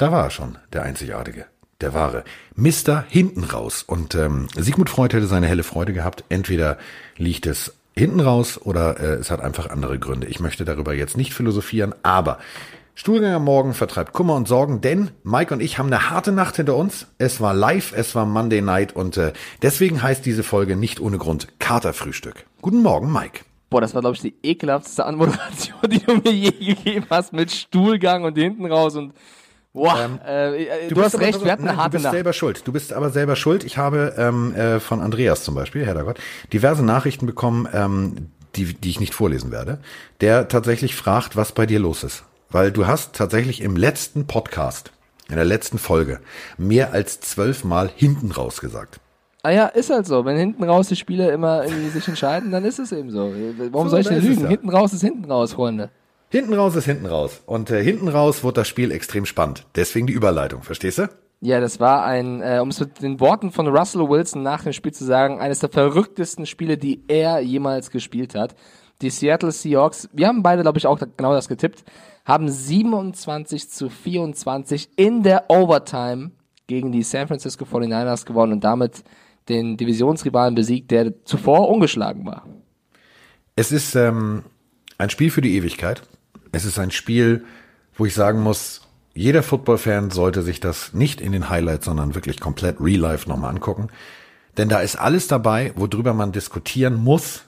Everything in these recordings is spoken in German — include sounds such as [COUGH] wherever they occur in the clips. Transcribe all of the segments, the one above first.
Da war er schon, der Einzigartige, der Wahre. Mister hinten raus. Und ähm, Sigmund Freud hätte seine helle Freude gehabt. Entweder liegt es hinten raus oder äh, es hat einfach andere Gründe. Ich möchte darüber jetzt nicht philosophieren, aber Stuhlgang am Morgen vertreibt Kummer und Sorgen, denn Mike und ich haben eine harte Nacht hinter uns. Es war live, es war Monday Night und äh, deswegen heißt diese Folge nicht ohne Grund Katerfrühstück. Guten Morgen, Mike. Boah, das war, glaube ich, die ekelhafteste Anmoderation, [LAUGHS] die du mir je gegeben hast, mit Stuhlgang und hinten raus und Boah, ähm, äh, äh du, du hast recht, wir hatten eine harte Du bist Nacht. selber schuld. Du bist aber selber schuld. Ich habe ähm, äh, von Andreas zum Beispiel, Herr Gott, diverse Nachrichten bekommen, ähm, die, die ich nicht vorlesen werde, der tatsächlich fragt, was bei dir los ist. Weil du hast tatsächlich im letzten Podcast, in der letzten Folge, mehr als zwölfmal hinten raus gesagt. Ah ja, ist halt so. Wenn hinten raus die Spieler immer irgendwie sich entscheiden, dann ist es eben so. Warum so, soll ich denn lügen? Ja. Hinten raus ist hinten raus, Freunde. Hinten raus ist hinten raus. Und äh, hinten raus wird das Spiel extrem spannend. Deswegen die Überleitung, verstehst du? Ja, das war ein, äh, um es mit den Worten von Russell Wilson nach dem Spiel zu sagen, eines der verrücktesten Spiele, die er jemals gespielt hat. Die Seattle Seahawks, wir haben beide, glaube ich, auch genau das getippt, haben 27 zu 24 in der Overtime gegen die San Francisco 49ers gewonnen und damit den Divisionsrivalen besiegt, der zuvor ungeschlagen war. Es ist ähm, ein Spiel für die Ewigkeit. Es ist ein Spiel, wo ich sagen muss, jeder Football-Fan sollte sich das nicht in den Highlights, sondern wirklich komplett real life nochmal angucken. Denn da ist alles dabei, worüber man diskutieren muss.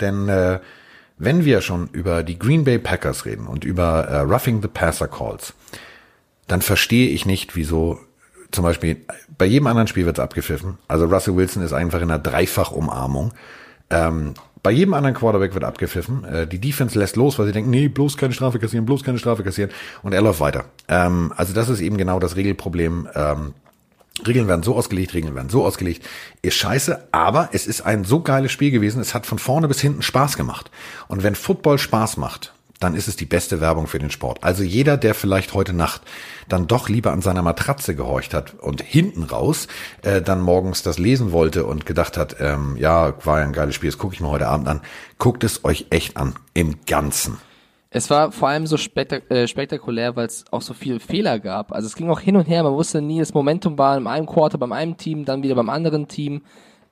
Denn äh, wenn wir schon über die Green Bay Packers reden und über äh, Roughing the Passer Calls, dann verstehe ich nicht, wieso zum Beispiel, bei jedem anderen Spiel wird es abgepfiffen. Also Russell Wilson ist einfach in einer Dreifach-Umarmung. Ähm, bei jedem anderen Quarterback wird abgepfiffen. Äh, die Defense lässt los, weil sie denken, nee, bloß keine Strafe kassieren, bloß keine Strafe kassieren. Und er läuft weiter. Ähm, also das ist eben genau das Regelproblem. Ähm, Regeln werden so ausgelegt, Regeln werden so ausgelegt. Ist scheiße, aber es ist ein so geiles Spiel gewesen. Es hat von vorne bis hinten Spaß gemacht. Und wenn Football Spaß macht, dann ist es die beste Werbung für den Sport. Also jeder, der vielleicht heute Nacht dann doch lieber an seiner Matratze gehorcht hat und hinten raus äh, dann morgens das lesen wollte und gedacht hat, ähm, ja, war ja ein geiles Spiel, das gucke ich mir heute Abend an, guckt es euch echt an, im Ganzen. Es war vor allem so spektak äh, spektakulär, weil es auch so viele Fehler gab. Also es ging auch hin und her, man wusste nie, das Momentum war in einem Quarter beim einen Team, dann wieder beim anderen Team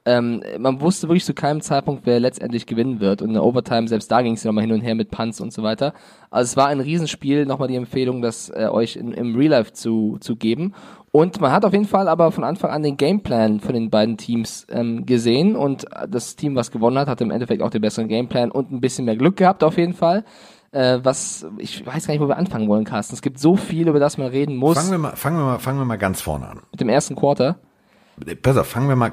ähm, man wusste wirklich zu keinem Zeitpunkt, wer letztendlich gewinnen wird. Und in der Overtime, selbst da ging es ja nochmal hin und her mit Punts und so weiter. Also es war ein Riesenspiel, nochmal die Empfehlung, das äh, euch in, im Real Life zu, zu geben. Und man hat auf jeden Fall aber von Anfang an den Gameplan von den beiden Teams ähm, gesehen und das Team, was gewonnen hat, hat im Endeffekt auch den besseren Gameplan und ein bisschen mehr Glück gehabt auf jeden Fall. Äh, was ich weiß gar nicht, wo wir anfangen wollen, Carsten. Es gibt so viel, über das man reden muss. Fangen wir mal, fangen wir mal, fangen wir mal ganz vorne an. Mit dem ersten Quarter pass auf, fangen wir mal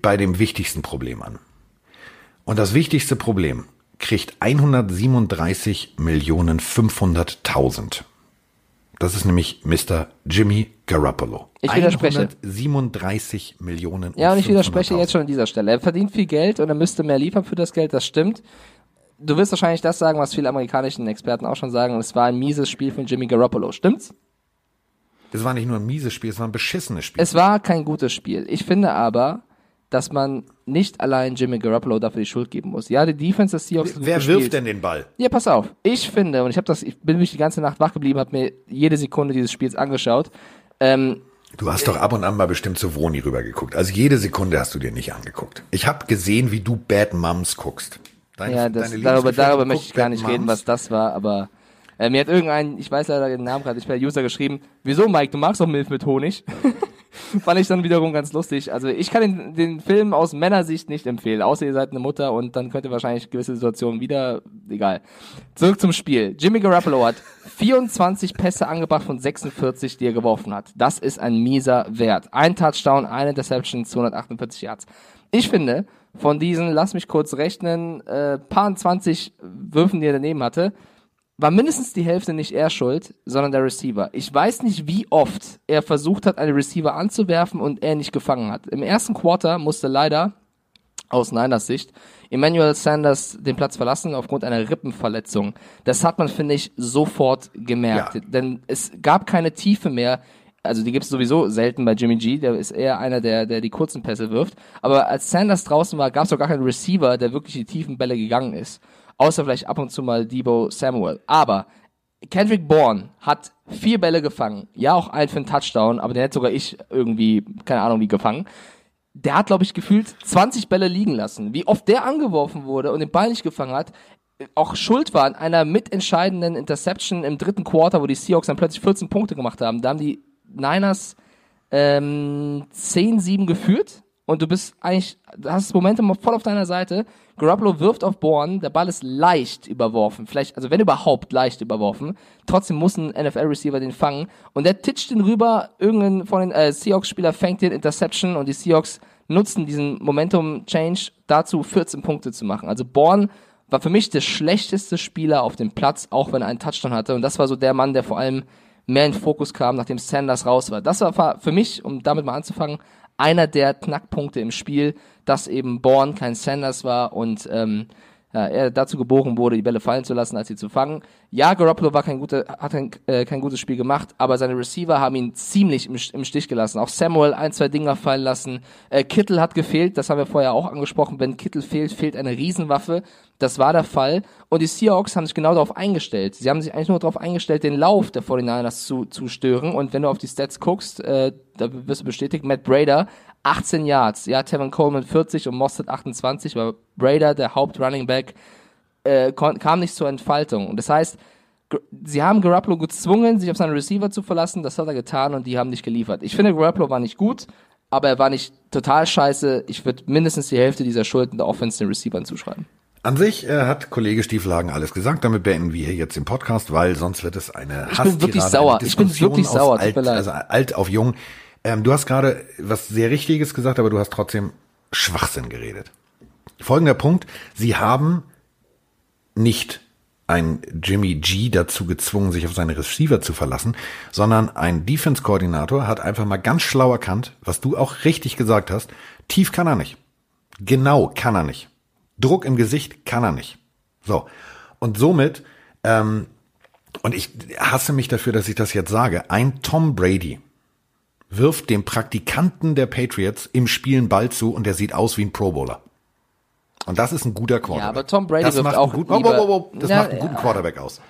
bei dem wichtigsten Problem an. Und das wichtigste Problem kriegt 137 Millionen 500.000. Das ist nämlich Mr. Jimmy Garoppolo. Ich widerspreche. 137 Millionen. Ja, und ich widerspreche jetzt schon an dieser Stelle. Er verdient viel Geld und er müsste mehr liefern für das Geld, das stimmt. Du wirst wahrscheinlich das sagen, was viele amerikanischen Experten auch schon sagen. Es war ein mieses Spiel von Jimmy Garoppolo. Stimmt's? Es war nicht nur ein mieses Spiel, es war ein beschissenes Spiel. Es war kein gutes Spiel. Ich finde aber, dass man nicht allein Jimmy Garoppolo dafür die Schuld geben muss. Ja, die Defense des Seahawks. Wer wirft denn den Ball? Ja, pass auf. Ich finde, und ich habe das, ich bin mich die ganze Nacht wach geblieben, habe mir jede Sekunde dieses Spiels angeschaut. Ähm, Du hast doch ab und an mal bestimmt zu Vroni rübergeguckt. Also jede Sekunde hast du dir nicht angeguckt. Ich habe gesehen, wie du Bad Moms guckst. Deine, ja, das, darüber, darüber möchte ich gar nicht Moms. reden, was das war, aber äh, mir hat irgendein, ich weiß leider den Namen gerade nicht mehr, User geschrieben, wieso Mike, du magst doch Milf mit Honig? [LAUGHS] Fand ich dann wiederum ganz lustig. Also ich kann den, den Film aus Männersicht nicht empfehlen, außer ihr seid eine Mutter und dann könnt ihr wahrscheinlich gewisse Situationen wieder, egal. Zurück zum Spiel. Jimmy Garoppolo hat [LAUGHS] 24 Pässe angebracht von 46, die er geworfen hat. Das ist ein mieser Wert. Ein Touchdown, eine Interception, 248 Yards. Ich finde, von diesen, lass mich kurz rechnen, äh, paar 20 Würfen, die er daneben hatte, war mindestens die Hälfte nicht er schuld, sondern der Receiver. Ich weiß nicht, wie oft er versucht hat, einen Receiver anzuwerfen und er nicht gefangen hat. Im ersten Quarter musste leider, aus Niners Sicht, Emmanuel Sanders den Platz verlassen aufgrund einer Rippenverletzung. Das hat man, finde ich, sofort gemerkt. Ja. Denn es gab keine Tiefe mehr. Also die gibt es sowieso selten bei Jimmy G, der ist eher einer, der, der die kurzen Pässe wirft. Aber als Sanders draußen war, gab es auch gar keinen Receiver, der wirklich die tiefen Bälle gegangen ist außer vielleicht ab und zu mal Debo Samuel. Aber Kendrick Bourne hat vier Bälle gefangen. Ja, auch einen für einen Touchdown, aber den hätte sogar ich irgendwie, keine Ahnung, wie gefangen. Der hat, glaube ich, gefühlt 20 Bälle liegen lassen. Wie oft der angeworfen wurde und den Ball nicht gefangen hat, auch schuld war an einer mitentscheidenden Interception im dritten Quarter, wo die Seahawks dann plötzlich 14 Punkte gemacht haben. Da haben die Niners ähm, 10-7 geführt und du bist eigentlich, du hast das Momentum voll auf deiner Seite. Garoppolo wirft auf Bourne, der Ball ist leicht überworfen, vielleicht, also wenn überhaupt leicht überworfen. Trotzdem muss ein NFL-Receiver den fangen und der titscht den rüber, irgendein von den äh, Seahawks-Spieler fängt den Interception und die Seahawks nutzen diesen Momentum-Change dazu, 14 Punkte zu machen. Also Bourne war für mich der schlechteste Spieler auf dem Platz, auch wenn er einen Touchdown hatte und das war so der Mann, der vor allem mehr in Fokus kam, nachdem Sanders raus war. Das war für mich, um damit mal anzufangen, einer der Knackpunkte im Spiel, dass eben Born kein Sanders war und ähm, ja, er dazu geboren wurde, die Bälle fallen zu lassen, als sie zu fangen. Ja, Garoppolo war kein guter, hat ein, äh, kein gutes Spiel gemacht, aber seine Receiver haben ihn ziemlich im, im Stich gelassen. Auch Samuel ein, zwei Dinger fallen lassen. Äh, Kittel hat gefehlt, das haben wir vorher auch angesprochen. Wenn Kittel fehlt, fehlt eine Riesenwaffe. Das war der Fall. Und die Seahawks haben sich genau darauf eingestellt. Sie haben sich eigentlich nur darauf eingestellt, den Lauf der 49ers zu, zu stören. Und wenn du auf die Stats guckst, äh, da wirst du bestätigt, Matt Brader 18 Yards. Ja, Tevin Coleman 40 und Mostert 28, weil Brader, der Haupt-Running Back, äh, kam nicht zur Entfaltung. Und das heißt, sie haben Garoppolo gezwungen, sich auf seinen Receiver zu verlassen. Das hat er getan und die haben nicht geliefert. Ich finde, Garoppolo war nicht gut, aber er war nicht total scheiße. Ich würde mindestens die Hälfte dieser Schulden der Offense den Receivern zuschreiben. An sich äh, hat Kollege Stiefelhagen alles gesagt. Damit beenden wir hier jetzt den Podcast, weil sonst wird es eine Ich bin wirklich sauer. Ich bin wirklich sauer. Alt, also alt auf jung. Ähm, du hast gerade was sehr Richtiges gesagt, aber du hast trotzdem Schwachsinn geredet. Folgender Punkt. Sie haben nicht ein Jimmy G dazu gezwungen, sich auf seine Receiver zu verlassen, sondern ein Defense-Koordinator hat einfach mal ganz schlau erkannt, was du auch richtig gesagt hast. Tief kann er nicht. Genau kann er nicht. Druck im Gesicht kann er nicht. So. Und somit, ähm, und ich hasse mich dafür, dass ich das jetzt sage, ein Tom Brady wirft dem Praktikanten der Patriots im Spielen Ball zu und der sieht aus wie ein Pro Bowler. Und das ist ein guter Quarterback. Ja, aber Tom Brady das wirft auch gut, oh, oh, oh, Das ja, macht einen guten Quarterback aus.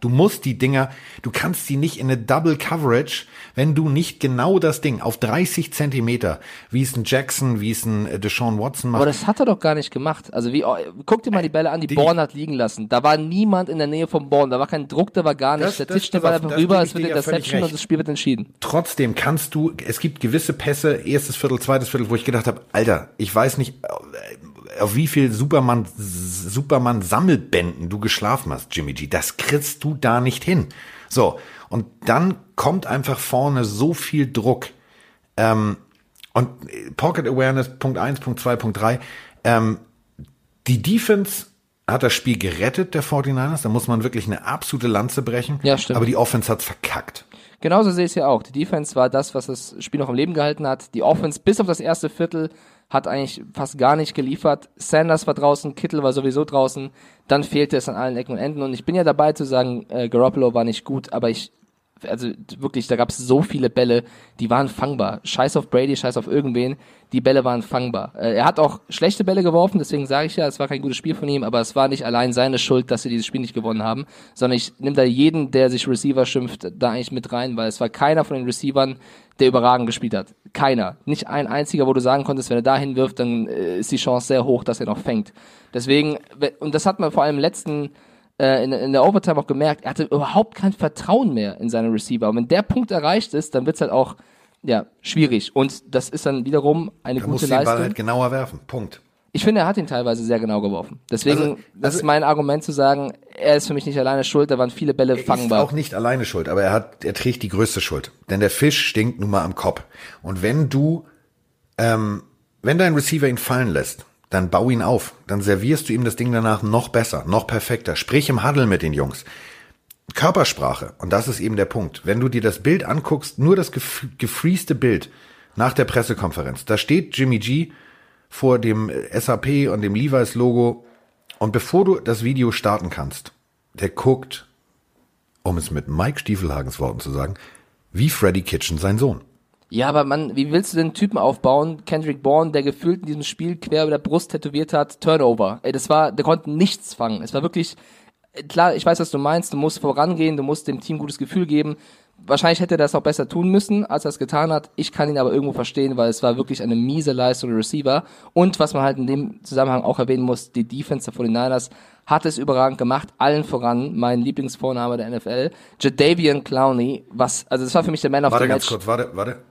Du musst die Dinger, du kannst sie nicht in eine Double Coverage, wenn du nicht genau das Ding auf 30 Zentimeter, wie es ein Jackson, wie es ein äh, Deshaun Watson macht. Aber das hat er doch gar nicht gemacht. Also wie, oh, guck dir mal die Bälle an, die, die Born hat liegen lassen. Da war niemand in der Nähe vom Born, da war kein Druck, da war gar nichts. Der den Ball einfach rüber, es wird Interception und das Spiel wird entschieden. Trotzdem kannst du, es gibt gewisse Pässe, erstes Viertel, zweites Viertel, wo ich gedacht habe, Alter, ich weiß nicht, auf wie viel Superman, Superman Sammelbänden du geschlafen hast, Jimmy G. Das kriegst du da nicht hin. So. Und dann kommt einfach vorne so viel Druck. Ähm, und Pocket Awareness, Punkt eins, Punkt zwei, Punkt drei. Ähm, die Defense hat das Spiel gerettet, der 49ers. Da muss man wirklich eine absolute Lanze brechen. Ja, stimmt. Aber die Offense hat's verkackt. Genauso sehe ich es ja auch. Die Defense war das, was das Spiel noch am Leben gehalten hat. Die Offense bis auf das erste Viertel hat eigentlich fast gar nicht geliefert. Sanders war draußen, Kittel war sowieso draußen. Dann fehlte es an allen Ecken und Enden. Und ich bin ja dabei zu sagen, äh, Garoppolo war nicht gut, aber ich also wirklich, da gab es so viele Bälle, die waren fangbar. Scheiß auf Brady, scheiß auf irgendwen, die Bälle waren fangbar. Äh, er hat auch schlechte Bälle geworfen, deswegen sage ich ja, es war kein gutes Spiel von ihm, aber es war nicht allein seine Schuld, dass sie dieses Spiel nicht gewonnen haben, sondern ich nehme da jeden, der sich Receiver schimpft, da eigentlich mit rein, weil es war keiner von den Receivern, der überragend gespielt hat. Keiner. Nicht ein einziger, wo du sagen konntest, wenn er da hinwirft, dann äh, ist die Chance sehr hoch, dass er noch fängt. Deswegen, und das hat man vor allem im letzten äh, in, in der Overtime auch gemerkt, er hatte überhaupt kein Vertrauen mehr in seine Receiver. Und wenn der Punkt erreicht ist, dann wird's halt auch ja, schwierig. Und das ist dann wiederum eine da gute Leistung. Ball halt genauer werfen. Punkt. Ich finde, er hat ihn teilweise sehr genau geworfen. Deswegen, also, also, das ist mein Argument zu sagen, er ist für mich nicht alleine schuld, da waren viele Bälle er fangbar. Er ist auch nicht alleine schuld, aber er hat, er trägt die größte Schuld. Denn der Fisch stinkt nun mal am Kopf. Und wenn du, ähm, wenn dein Receiver ihn fallen lässt, dann bau ihn auf. Dann servierst du ihm das Ding danach noch besser, noch perfekter. Sprich im Huddle mit den Jungs. Körpersprache. Und das ist eben der Punkt. Wenn du dir das Bild anguckst, nur das gef gefrieste Bild nach der Pressekonferenz. Da steht Jimmy G vor dem SAP und dem Levi's Logo. Und bevor du das Video starten kannst, der guckt, um es mit Mike Stiefelhagens Worten zu sagen, wie Freddy Kitchen sein Sohn. Ja, aber man, wie willst du den Typen aufbauen? Kendrick Bourne, der gefühlt in diesem Spiel quer über der Brust tätowiert hat, Turnover. Ey, das war, der konnte nichts fangen. Es war wirklich klar, ich weiß, was du meinst, du musst vorangehen, du musst dem Team gutes Gefühl geben. Wahrscheinlich hätte er das auch besser tun müssen, als er es getan hat. Ich kann ihn aber irgendwo verstehen, weil es war wirklich eine miese Leistung der Receiver. Und was man halt in dem Zusammenhang auch erwähnen muss, die Defense der 49ers hat es überragend gemacht, allen voran, mein Lieblingsvorname der NFL, Jadavian Clowney, was, also das war für mich der Man of warte the Match. Match. Warte ganz kurz, warte, warte.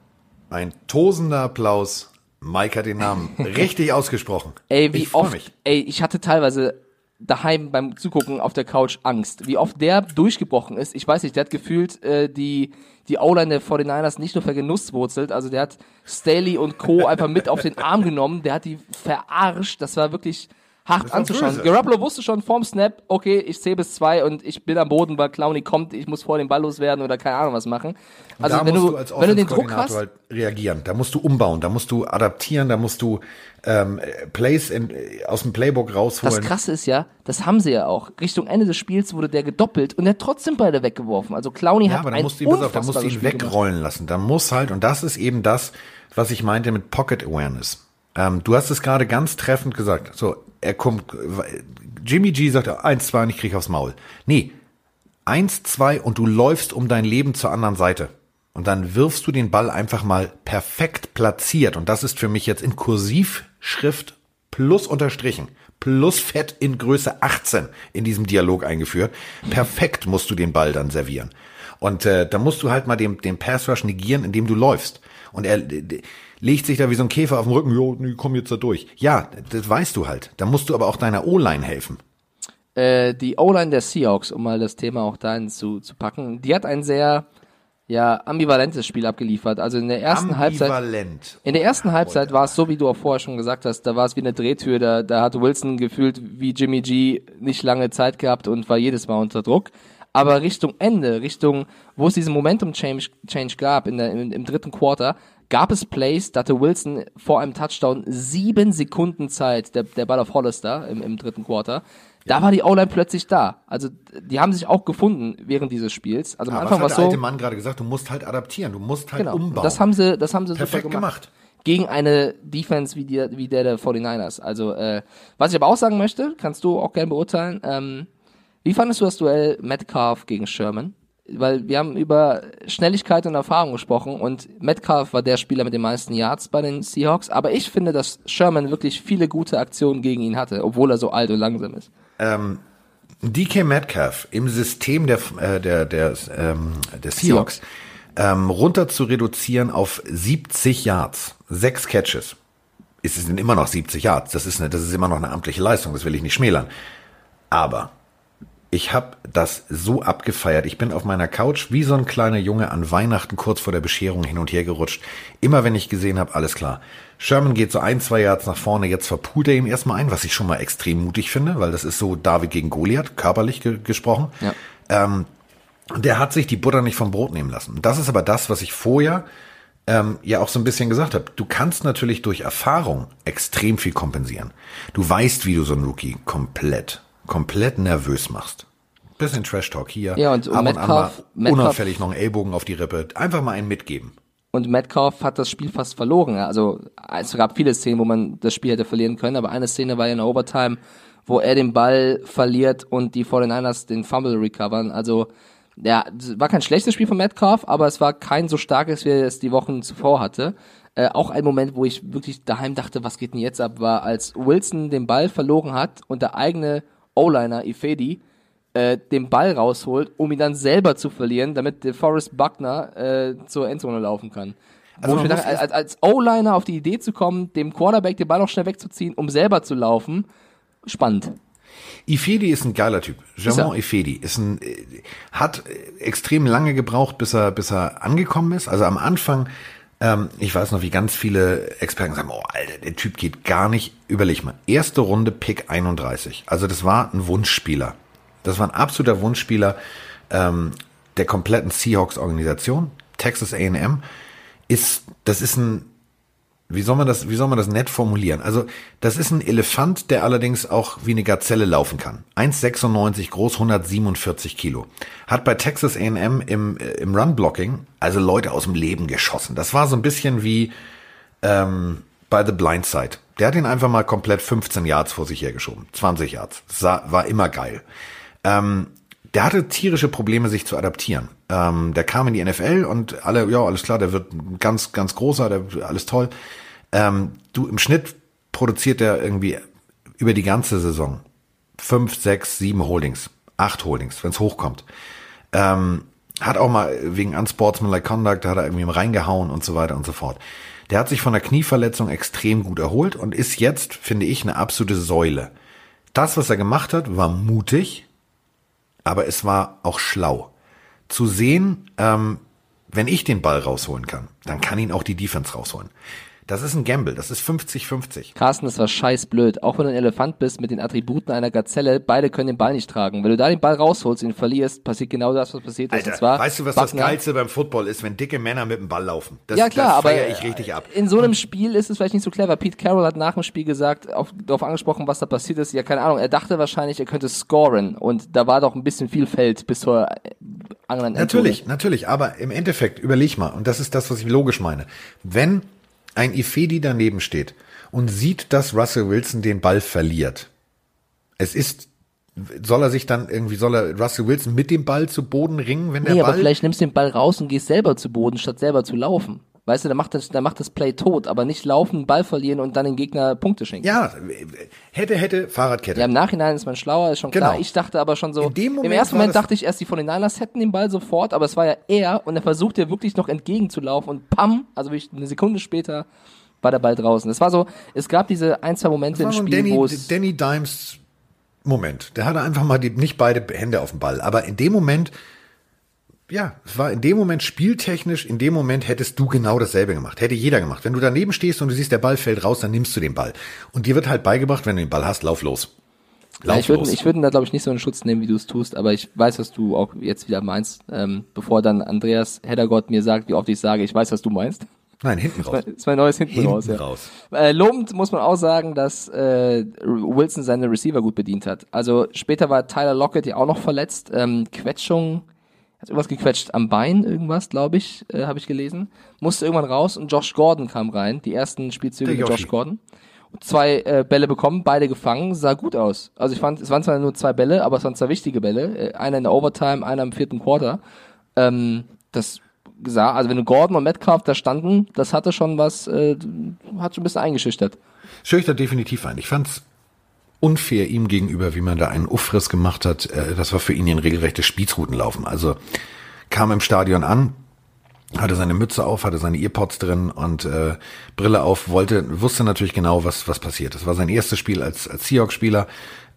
Ein tosender Applaus. Mike hat den Namen [LAUGHS] richtig ausgesprochen. Ey, wie ich oft, mich. ey, ich hatte teilweise daheim beim Zugucken auf der Couch Angst. Wie oft der durchgebrochen ist. Ich weiß nicht, der hat gefühlt äh, die, die O-Line der 49ers nicht nur vergenusswurzelt, also der hat Staley und Co. einfach mit auf den Arm genommen, der hat die verarscht. Das war wirklich hart anzuschauen. böse. Garoppolo wusste schon vorm Snap, okay, ich zähle bis zwei und ich bin am Boden, weil Clowny kommt, ich muss vor den Ball loswerden oder keine Ahnung was machen. Also da wenn musst du, du als wenn du den Druck hast, halt reagieren. Da musst du umbauen, da musst du adaptieren, da musst du ähm, Plays in, aus dem Playbook Das rausholen. Krasse ist ja, das haben sie ja auch. Richtung Ende des Spiels wurde der gedoppelt und der hat trotzdem beide weggeworfen. Also Clowny Ja, hat aber da musst du ihn, auf, da musst du ihn Spiel gemacht. wegrollen lassen. Da muss halt, und das ist eben das, was ich meinte mit Pocket Awareness. Ähm, du hast es gerade ganz treffend gesagt. So, er kommt, Jimmy G sagt eins, zwei und ich krieg aufs Maul. Nee, eins, zwei und du läufst um dein Leben zur anderen Seite. Und dann wirfst du den Ball einfach mal perfekt platziert. Und das ist für mich jetzt in Kursivschrift plus unterstrichen, plus Fett in Größe 18 in diesem Dialog eingeführt. Perfekt musst du den Ball dann servieren. Und äh, da musst du halt mal den, den Pass Rush negieren, indem du läufst. Und er legt sich da wie so ein Käfer auf den Rücken, jo, komm jetzt da durch. Ja, das weißt du halt. Da musst du aber auch deiner O-Line helfen. Äh, die O-Line der Seahawks, um mal das Thema auch dahin zu, zu packen, die hat ein sehr ja, ambivalentes Spiel abgeliefert. Also in der ersten Halbzeit. Ambivalent. In der ersten Halbzeit war es so, wie du auch vorher schon gesagt hast, da war es wie eine Drehtür, da, da hat Wilson gefühlt wie Jimmy G nicht lange Zeit gehabt und war jedes Mal unter Druck. Aber Richtung Ende, Richtung, wo es diesen Momentum-Change Change gab in der, im, im dritten Quarter, gab es Plays, da hatte Wilson vor einem Touchdown sieben Sekunden Zeit, der, der Ball auf Hollister im, im dritten Quarter. Da war die O-Line plötzlich da. Also die haben sich auch gefunden während dieses Spiels. Also am Aber Anfang war hat der so. alte Mann gerade gesagt? Du musst halt adaptieren, du musst halt Genau. umbauen. Das haben sie, das haben sie Perfekt super gemacht. gemacht. Gegen eine Defense wie, die, wie der der 49ers. Also, äh, was ich aber auch sagen möchte, kannst du auch gerne beurteilen, ähm, wie fandest du das Duell Metcalf gegen Sherman? Weil wir haben über Schnelligkeit und Erfahrung gesprochen und Metcalf war der Spieler mit den meisten Yards bei den Seahawks, aber ich finde, dass Sherman wirklich viele gute Aktionen gegen ihn hatte, obwohl er so alt und langsam ist. DK Metcalf im System der, äh, der, der, ähm, der Seahawks ähm, runter zu reduzieren auf 70 Yards, sechs Catches. Ist es denn immer noch 70 Yards? Das ist, eine, das ist immer noch eine amtliche Leistung, das will ich nicht schmälern. Aber ich habe das so abgefeiert. Ich bin auf meiner Couch wie so ein kleiner Junge an Weihnachten kurz vor der Bescherung hin und her gerutscht. Immer wenn ich gesehen habe, alles klar. Sherman geht so ein, zwei Yards nach vorne, jetzt verpult er ihm erstmal ein, was ich schon mal extrem mutig finde, weil das ist so David gegen Goliath, körperlich ge gesprochen. Ja. Ähm, der hat sich die Butter nicht vom Brot nehmen lassen. Das ist aber das, was ich vorher ähm, ja auch so ein bisschen gesagt habe. Du kannst natürlich durch Erfahrung extrem viel kompensieren. Du weißt, wie du so einen Rookie komplett, komplett nervös machst. Bisschen Trash Talk hier. Ja, und ab und an mal Metcalf- Metcalf- unauffällig noch einen Ellbogen auf die Rippe. Einfach mal einen mitgeben. Und Metcalf hat das Spiel fast verloren. Also es gab viele Szenen, wo man das Spiel hätte verlieren können, aber eine Szene war ja in der Overtime, wo er den Ball verliert und die 49ers den Fumble recovern. Also ja, war kein schlechtes Spiel von Metcalf, aber es war kein so starkes, wie er es die Wochen zuvor hatte. Äh, auch ein Moment, wo ich wirklich daheim dachte, was geht denn jetzt ab, war, als Wilson den Ball verloren hat und der eigene O-Liner, Ifedi, äh, den Ball rausholt, um ihn dann selber zu verlieren, damit der Forrest Buckner äh, zur Endzone laufen kann. Also Wo ich mir dachte, als, als O-Liner auf die Idee zu kommen, dem Quarterback den Ball noch schnell wegzuziehen, um selber zu laufen, spannend. Ifedi ist ein geiler Typ. Jamon. Ifedi ist ein, äh, hat äh, extrem lange gebraucht, bis er, bis er angekommen ist. Also am Anfang, ähm, ich weiß noch, wie ganz viele Experten sagen, oh, Alter, der Typ geht gar nicht. Überleg mal, erste Runde Pick 31. Also das war ein Wunschspieler. Das war ein absoluter Wunschspieler ähm, der kompletten Seahawks-Organisation. Texas A&M ist, das ist ein wie soll man das, wie soll man das nett formulieren? Also, das ist ein Elefant, der allerdings auch wie eine Gazelle laufen kann. 1,96 groß, 147 Kilo. Hat bei Texas A&M im, äh, im Run-Blocking also Leute aus dem Leben geschossen. Das war so ein bisschen wie ähm, bei The Blind Side. Der hat ihn einfach mal komplett 15 Yards vor sich hergeschoben. 20 Yards. Sah, war immer geil. Ähm, der hatte tierische Probleme, sich zu adaptieren. Ähm, der kam in die NFL und alle, ja, alles klar, der wird ganz, ganz großer, der, alles toll. Ähm, du, im Schnitt produziert der irgendwie über die ganze Saison fünf, sechs, sieben Holdings, acht Holdings, wenn es hochkommt. Ähm, hat auch mal wegen Unsportsmanlike Conduct, da hat er irgendwie reingehauen und so weiter und so fort. Der hat sich von der Knieverletzung extrem gut erholt und ist jetzt, finde ich, eine absolute Säule. Das, was er gemacht hat, war mutig, aber es war auch schlau. Zu sehen, ähm, wenn ich den Ball rausholen kann, dann kann ihn auch die Defense rausholen. Das ist ein Gamble, das ist 50-50. Carsten, das war scheiß blöd. Auch wenn du ein Elefant bist mit den Attributen einer Gazelle, beide können den Ball nicht tragen. Wenn du da den Ball rausholst und ihn verlierst, passiert genau das, was passiert ist. Alter, und zwar weißt du, was Wagner. das Geilste beim Football ist, wenn dicke Männer mit dem Ball laufen? Das, ja klar, das aber ich richtig ab. in so einem Spiel ist es vielleicht nicht so clever. Pete Carroll hat nach dem Spiel gesagt, auf, darauf angesprochen, was da passiert ist. Ja, keine Ahnung. Er dachte wahrscheinlich, er könnte scoren und da war doch ein bisschen viel Feld bis zur anderen Natürlich, natürlich. Aber im Endeffekt, überleg mal, und das ist das, was ich logisch meine. Wenn ein Ifedi daneben steht und sieht, dass Russell Wilson den Ball verliert. Es ist soll er sich dann irgendwie, soll er Russell Wilson mit dem Ball zu Boden ringen, wenn der nee, Ball. aber vielleicht nimmst du den Ball raus und gehst selber zu Boden, statt selber zu laufen. Weißt du, der macht das, der macht das Play tot, aber nicht laufen, Ball verlieren und dann den Gegner Punkte schenken. Ja, hätte, hätte, Fahrradkette. Ja, im Nachhinein ist man schlauer, ist schon klar. Genau. Ich dachte aber schon so, im ersten Moment dachte ich erst, die von den Niners hätten den Ball sofort, aber es war ja er und er versucht ja wirklich noch entgegenzulaufen und pam, also eine Sekunde später war der Ball draußen. Es war so, es gab diese ein, zwei Momente im Spiel, Danny, wo es Danny Dimes Moment. Der hatte einfach mal die, nicht beide Hände auf dem Ball, aber in dem Moment, ja, es war in dem Moment spieltechnisch, in dem Moment hättest du genau dasselbe gemacht. Hätte jeder gemacht. Wenn du daneben stehst und du siehst, der Ball fällt raus, dann nimmst du den Ball. Und dir wird halt beigebracht, wenn du den Ball hast, lauf los. Lauf ja, ich würde ich würd da, glaube ich, nicht so einen Schutz nehmen, wie du es tust, aber ich weiß, was du auch jetzt wieder meinst, ähm, bevor dann Andreas Heddergott mir sagt, wie oft ich sage, ich weiß, was du meinst. Nein, hinten [LAUGHS] raus. Das war ein neues hinten, hinten raus. Ja. raus. Äh, lobend muss man auch sagen, dass äh, Wilson seine Receiver gut bedient hat. Also später war Tyler Lockett ja auch noch verletzt. Ähm, Quetschung, hat irgendwas gequetscht am Bein, irgendwas, glaube ich, äh, habe ich gelesen. Musste irgendwann raus und Josh Gordon kam rein. Die ersten Spielzüge mit Josh Gordon. Zwei äh, Bälle bekommen, beide gefangen, sah gut aus. Also ich fand, es waren zwar nur zwei Bälle, aber es waren zwei wichtige Bälle. Äh, einer in der Overtime, einer im vierten Quarter. Ähm, das gesagt, also wenn du Gordon und Metcalf da standen, das hatte schon was, äh, hat schon ein bisschen eingeschüchtert. Schüchtert definitiv ein. Ich fand's unfair ihm gegenüber, wie man da einen Uffriss gemacht hat. Äh, das war für ihn ein regelrechtes Spießrutenlaufen. Also kam im Stadion an, hatte seine Mütze auf, hatte seine Earpods drin und äh, Brille auf, wollte, wusste natürlich genau, was was passiert. Das war sein erstes Spiel als als Seahawks-Spieler,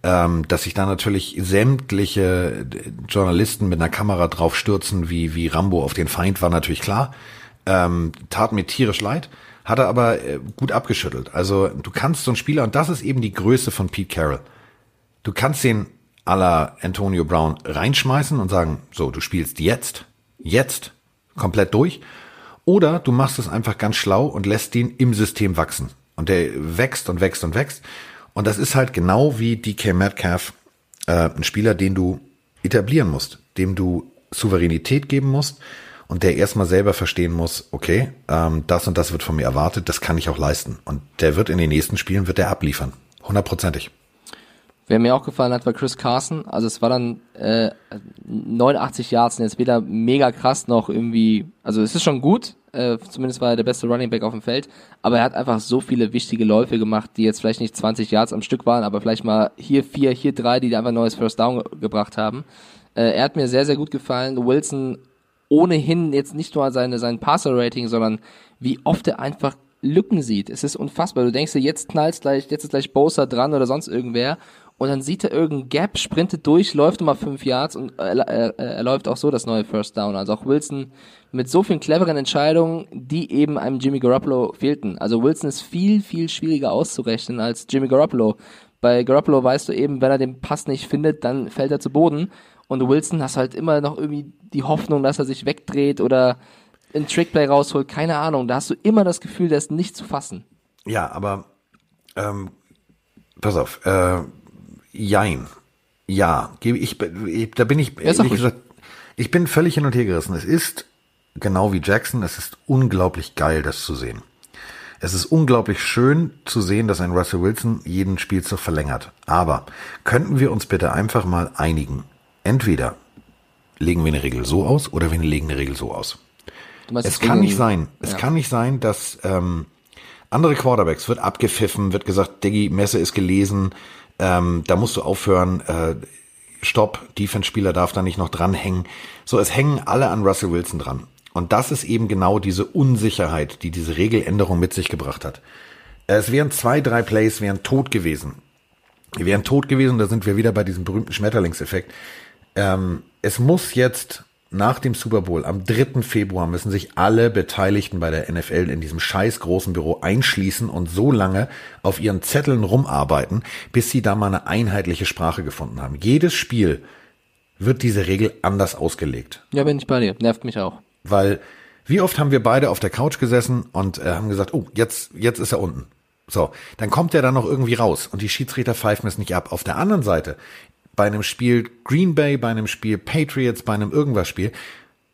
ähm, dass sich da natürlich sämtliche Journalisten mit einer Kamera drauf stürzen, wie, wie Rambo auf den Feind, war natürlich klar. Ähm, tat mir tierisch leid, hat er aber äh, gut abgeschüttelt. Also du kannst so einen Spieler, und das ist eben die Größe von Pete Carroll, du kannst den à la Antonio Brown reinschmeißen und sagen, so, du spielst jetzt, jetzt, komplett durch. Oder du machst es einfach ganz schlau und lässt den im System wachsen. Und der wächst und wächst und wächst. Und das ist halt genau wie DK Metcalf, äh, ein Spieler, den du etablieren musst, dem du Souveränität geben musst und der erstmal selber verstehen muss, okay, ähm, das und das wird von mir erwartet, das kann ich auch leisten. Und der wird in den nächsten Spielen, wird der abliefern. Hundertprozentig. Wer mir auch gefallen hat, war Chris Carson. Also es war dann äh, 89 Yards und jetzt weder mega krass noch irgendwie, also es ist schon gut, äh, zumindest war er der beste Running Back auf dem Feld, aber er hat einfach so viele wichtige Läufe gemacht, die jetzt vielleicht nicht 20 Yards am Stück waren, aber vielleicht mal hier vier, hier drei, die einfach neues First Down gebracht haben. Äh, er hat mir sehr, sehr gut gefallen. Wilson ohnehin jetzt nicht nur seine, sein Passer-Rating, sondern wie oft er einfach Lücken sieht. Es ist unfassbar. Du denkst dir, jetzt knallst gleich, jetzt ist gleich Bosa dran oder sonst irgendwer und dann sieht er irgendein Gap, sprintet durch, läuft nochmal fünf Yards und er, er, er läuft auch so das neue First Down. Also auch Wilson mit so vielen cleveren Entscheidungen, die eben einem Jimmy Garoppolo fehlten. Also Wilson ist viel, viel schwieriger auszurechnen als Jimmy Garoppolo. Bei Garoppolo weißt du eben, wenn er den Pass nicht findet, dann fällt er zu Boden. Und Wilson hast halt immer noch irgendwie die Hoffnung, dass er sich wegdreht oder einen Trickplay rausholt. Keine Ahnung. Da hast du immer das Gefühl, der ist nicht zu fassen. Ja, aber ähm, pass auf. Äh, Jein. Ja, gebe ich, da bin ich, ehrlich gesagt, ich bin völlig hin und her gerissen. Es ist, genau wie Jackson, es ist unglaublich geil, das zu sehen. Es ist unglaublich schön zu sehen, dass ein Russell Wilson jeden Spielzug verlängert. Aber könnten wir uns bitte einfach mal einigen entweder legen wir eine Regel so aus oder wir legen eine Regel so aus. Es kann nicht sein, es ja. kann nicht sein, dass ähm, andere Quarterbacks wird abgepfiffen, wird gesagt, Diggi, Messe ist gelesen, ähm, da musst du aufhören, äh, Stopp, Defense-Spieler darf da nicht noch dranhängen. So, es hängen alle an Russell Wilson dran. Und das ist eben genau diese Unsicherheit, die diese Regeländerung mit sich gebracht hat. Es wären zwei, drei Plays, wären tot gewesen. Die wären tot gewesen, da sind wir wieder bei diesem berühmten Schmetterlingseffekt. Ähm, es muss jetzt nach dem Super Bowl am 3. Februar müssen sich alle Beteiligten bei der NFL in diesem scheiß großen Büro einschließen und so lange auf ihren Zetteln rumarbeiten, bis sie da mal eine einheitliche Sprache gefunden haben. Jedes Spiel wird diese Regel anders ausgelegt. Ja, bin ich bei dir. Nervt mich auch. Weil wie oft haben wir beide auf der Couch gesessen und äh, haben gesagt, oh, jetzt, jetzt ist er unten. So, dann kommt er dann noch irgendwie raus und die Schiedsrichter pfeifen es nicht ab. Auf der anderen Seite bei einem Spiel Green Bay, bei einem Spiel Patriots, bei einem irgendwas Spiel,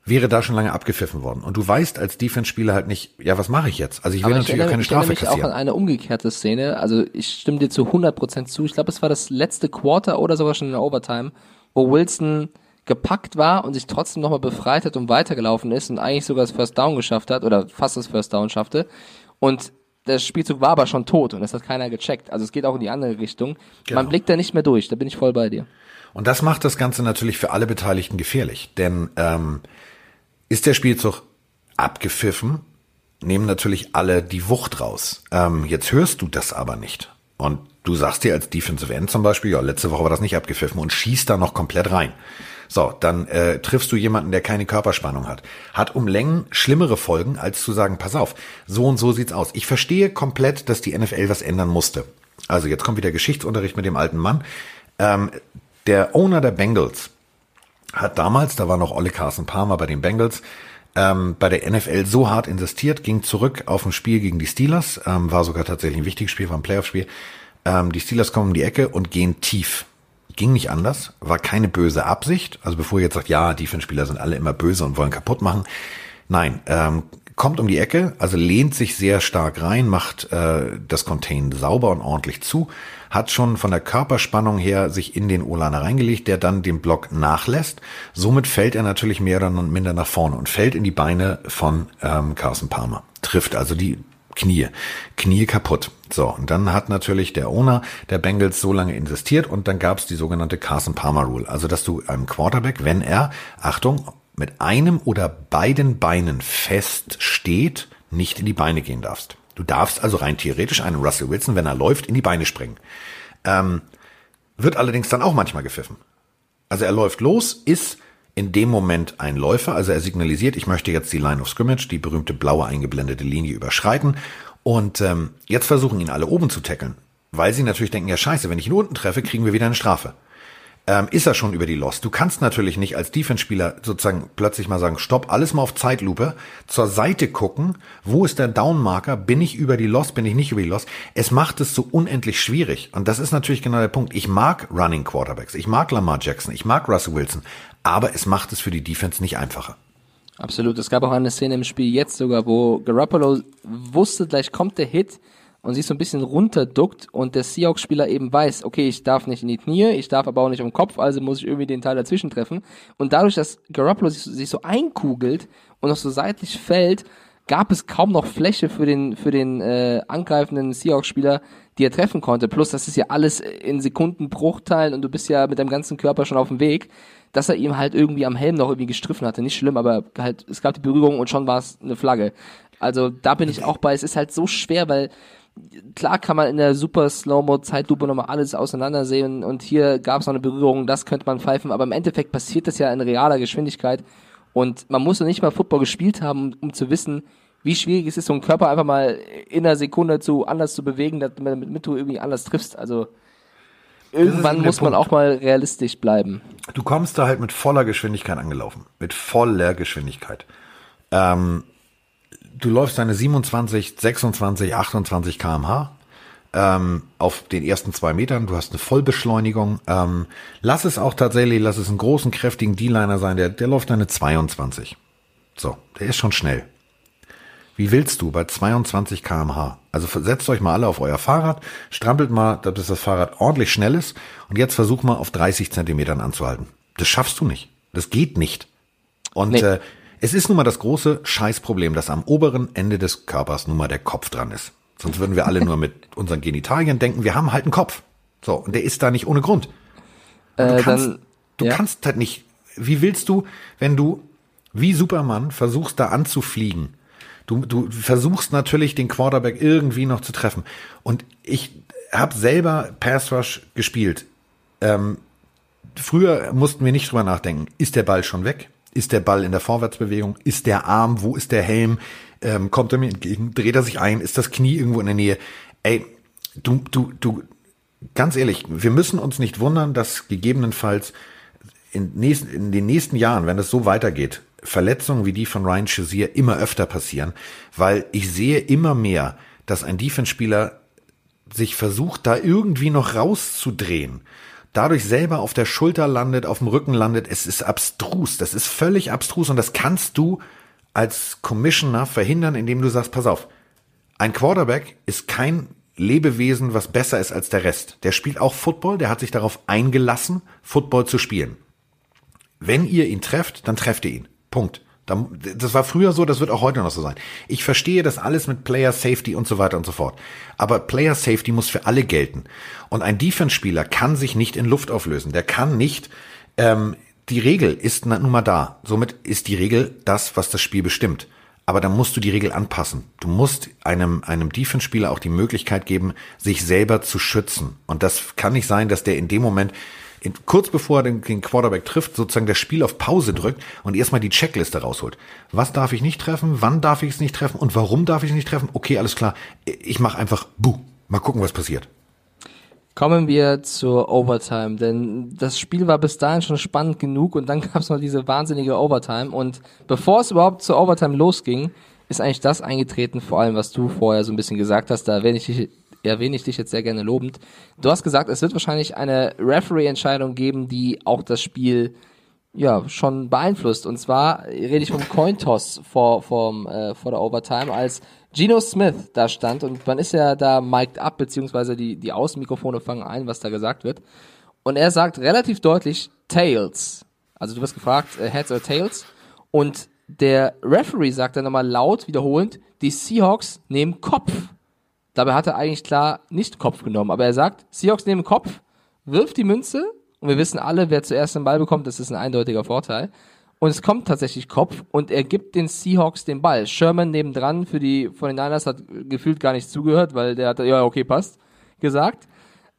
wäre da schon lange abgepfiffen worden. Und du weißt als Defense-Spieler halt nicht, ja, was mache ich jetzt? Also ich will Aber natürlich ich erinnere, auch keine Strafe ich kassieren. auch an eine umgekehrte Szene. Also ich stimme dir zu 100% zu. Ich glaube, es war das letzte Quarter oder sogar schon in der Overtime, wo Wilson gepackt war und sich trotzdem nochmal befreit hat und weitergelaufen ist und eigentlich sogar das First Down geschafft hat oder fast das First Down schaffte. Und der Spielzug war aber schon tot und das hat keiner gecheckt. Also es geht auch in die andere Richtung. Genau. Man blickt da nicht mehr durch, da bin ich voll bei dir. Und das macht das Ganze natürlich für alle Beteiligten gefährlich. Denn ähm, ist der Spielzug abgepfiffen, nehmen natürlich alle die Wucht raus. Ähm, jetzt hörst du das aber nicht. Und du sagst dir als Defensive End zum Beispiel, ja, letzte Woche war das nicht abgepfiffen und schießt da noch komplett rein. So, dann äh, triffst du jemanden, der keine Körperspannung hat. Hat um Längen schlimmere Folgen, als zu sagen, pass auf, so und so sieht's aus. Ich verstehe komplett, dass die NFL was ändern musste. Also jetzt kommt wieder Geschichtsunterricht mit dem alten Mann. Ähm, der Owner der Bengals hat damals, da war noch Olli Carson Palmer bei den Bengals, ähm, bei der NFL so hart investiert, ging zurück auf ein Spiel gegen die Steelers, ähm, war sogar tatsächlich ein wichtiges Spiel, war ein Playoff-Spiel. Ähm, die Steelers kommen um die Ecke und gehen tief ging nicht anders, war keine böse Absicht. Also bevor ihr jetzt sagt, ja, Defense-Spieler sind alle immer böse und wollen kaputt machen. Nein, ähm, kommt um die Ecke, also lehnt sich sehr stark rein, macht äh, das Contain sauber und ordentlich zu, hat schon von der Körperspannung her sich in den Olaner reingelegt, der dann den Block nachlässt. Somit fällt er natürlich mehr oder minder nach vorne und fällt in die Beine von ähm, Carson Palmer. Trifft also die Knie. Knie kaputt. So, und dann hat natürlich der Owner der Bengals so lange investiert und dann gab es die sogenannte Carson Palmer Rule. Also, dass du einem Quarterback, wenn er, Achtung, mit einem oder beiden Beinen fest steht, nicht in die Beine gehen darfst. Du darfst also rein theoretisch einen Russell Wilson, wenn er läuft, in die Beine springen. Ähm, wird allerdings dann auch manchmal gepfiffen. Also er läuft los, ist in dem Moment ein Läufer, also er signalisiert, ich möchte jetzt die Line of Scrimmage, die berühmte blaue eingeblendete Linie überschreiten und ähm, jetzt versuchen ihn alle oben zu tackeln, weil sie natürlich denken, ja scheiße, wenn ich ihn unten treffe, kriegen wir wieder eine Strafe ähm, ist er schon über die Lost. Du kannst natürlich nicht als Defense-Spieler sozusagen plötzlich mal sagen, stopp, alles mal auf Zeitlupe, zur Seite gucken, wo ist der Downmarker, bin ich über die Lost, bin ich nicht über die Lost. Es macht es so unendlich schwierig. Und das ist natürlich genau der Punkt. Ich mag Running Quarterbacks, ich mag Lamar Jackson, ich mag Russell Wilson, aber es macht es für die Defense nicht einfacher. Absolut. Es gab auch eine Szene im Spiel jetzt sogar, wo Garoppolo wusste, gleich kommt der Hit und sich so ein bisschen runterduckt und der Seahawks-Spieler eben weiß, okay, ich darf nicht in die Knie, ich darf aber auch nicht um den Kopf, also muss ich irgendwie den Teil dazwischen treffen. Und dadurch, dass Garoppolo sich, sich so einkugelt und noch so seitlich fällt, gab es kaum noch Fläche für den, für den äh, angreifenden Seahawks-Spieler, die er treffen konnte. Plus, das ist ja alles in Sekundenbruchteilen und du bist ja mit deinem ganzen Körper schon auf dem Weg, dass er ihm halt irgendwie am Helm noch irgendwie gestriffen hatte. Nicht schlimm, aber halt, es gab die Berührung und schon war es eine Flagge. Also da bin ich auch bei. Es ist halt so schwer, weil klar kann man in der super Slow-Mo-Zeitlupe nochmal alles auseinandersehen und hier gab es noch eine Berührung, das könnte man pfeifen, aber im Endeffekt passiert das ja in realer Geschwindigkeit und man muss ja nicht mal Football gespielt haben, um zu wissen, wie schwierig es ist, so einen Körper einfach mal in einer Sekunde zu anders zu bewegen, damit du irgendwie anders triffst. Also irgendwann muss man auch mal realistisch bleiben. Du kommst da halt mit voller Geschwindigkeit angelaufen. Mit voller Geschwindigkeit. Ähm, du läufst deine 27, 26, 28 kmh ähm, auf den ersten zwei Metern. Du hast eine Vollbeschleunigung. Ähm, lass es auch tatsächlich, lass es einen großen, kräftigen D-Liner sein, der, der läuft deine 22. So, der ist schon schnell. Wie willst du bei 22 kmh? Also setzt euch mal alle auf euer Fahrrad, strampelt mal, dass das Fahrrad ordentlich schnell ist und jetzt versuch mal auf 30 Zentimetern anzuhalten. Das schaffst du nicht. Das geht nicht. Und nee. äh, es ist nun mal das große Scheißproblem, dass am oberen Ende des Körpers nun mal der Kopf dran ist. Sonst würden wir alle [LAUGHS] nur mit unseren Genitalien denken, wir haben halt einen Kopf. So, und der ist da nicht ohne Grund. du äh, kannst, dann, du ja. kannst halt nicht, wie willst du, wenn du wie Superman versuchst da anzufliegen, du, du versuchst natürlich den Quarterback irgendwie noch zu treffen. Und ich habe selber Pass Rush gespielt. Ähm, früher mussten wir nicht drüber nachdenken, ist der Ball schon weg? Ist der Ball in der Vorwärtsbewegung? Ist der Arm? Wo ist der Helm? Ähm, kommt er mir entgegen? Dreht er sich ein? Ist das Knie irgendwo in der Nähe? Ey, du, du, du, ganz ehrlich, wir müssen uns nicht wundern, dass gegebenenfalls in, nächsten, in den nächsten Jahren, wenn es so weitergeht, Verletzungen wie die von Ryan Shazier immer öfter passieren, weil ich sehe immer mehr, dass ein Defense-Spieler sich versucht, da irgendwie noch rauszudrehen, dadurch selber auf der Schulter landet, auf dem Rücken landet. Es ist abstrus, das ist völlig abstrus und das kannst du als Commissioner verhindern, indem du sagst, pass auf, ein Quarterback ist kein Lebewesen, was besser ist als der Rest. Der spielt auch Football, der hat sich darauf eingelassen, Football zu spielen. Wenn ihr ihn trefft, dann trefft ihr ihn. Punkt. Das war früher so, das wird auch heute noch so sein. Ich verstehe das alles mit Player Safety und so weiter und so fort. Aber Player Safety muss für alle gelten. Und ein Defense-Spieler kann sich nicht in Luft auflösen. Der kann nicht, ähm, die Regel ist nun mal da. Somit ist die Regel das, was das Spiel bestimmt. Aber dann musst du die Regel anpassen. Du musst einem, einem Defense-Spieler auch die Möglichkeit geben, sich selber zu schützen. Und das kann nicht sein, dass der in dem Moment in, kurz bevor er den, den Quarterback trifft, sozusagen das Spiel auf Pause drückt und erstmal die Checkliste rausholt. Was darf ich nicht treffen? Wann darf ich es nicht treffen? Und warum darf ich es nicht treffen? Okay, alles klar. Ich mache einfach Buh. Mal gucken, was passiert. Kommen wir zur Overtime, denn das Spiel war bis dahin schon spannend genug und dann [LAUGHS] gab es noch diese wahnsinnige Overtime und bevor es überhaupt zur Overtime losging, ist eigentlich das eingetreten, vor allem was du vorher so ein bisschen gesagt hast, da erwähne ich erwähne ich dich jetzt sehr gerne lobend. Du hast gesagt, es wird wahrscheinlich eine Referee-Entscheidung geben, die auch das Spiel ja schon beeinflusst. Und zwar rede ich vom Cointoss vor, vor, äh, vor der Overtime, als Geno Smith da stand und man ist ja da mic'd up, beziehungsweise die, die Außenmikrofone fangen ein, was da gesagt wird. Und er sagt relativ deutlich Tails. Also du wirst gefragt, äh, Heads oder Tails. Und der Referee sagt dann nochmal laut wiederholend, die Seahawks nehmen Kopf. Dabei hat er eigentlich klar nicht Kopf genommen. Aber er sagt, Seahawks nehmen Kopf, wirft die Münze und wir wissen alle, wer zuerst den Ball bekommt, das ist ein eindeutiger Vorteil. Und es kommt tatsächlich Kopf und er gibt den Seahawks den Ball. Sherman nebendran für die von den Niners hat gefühlt gar nicht zugehört, weil der hat, ja, okay, passt, gesagt.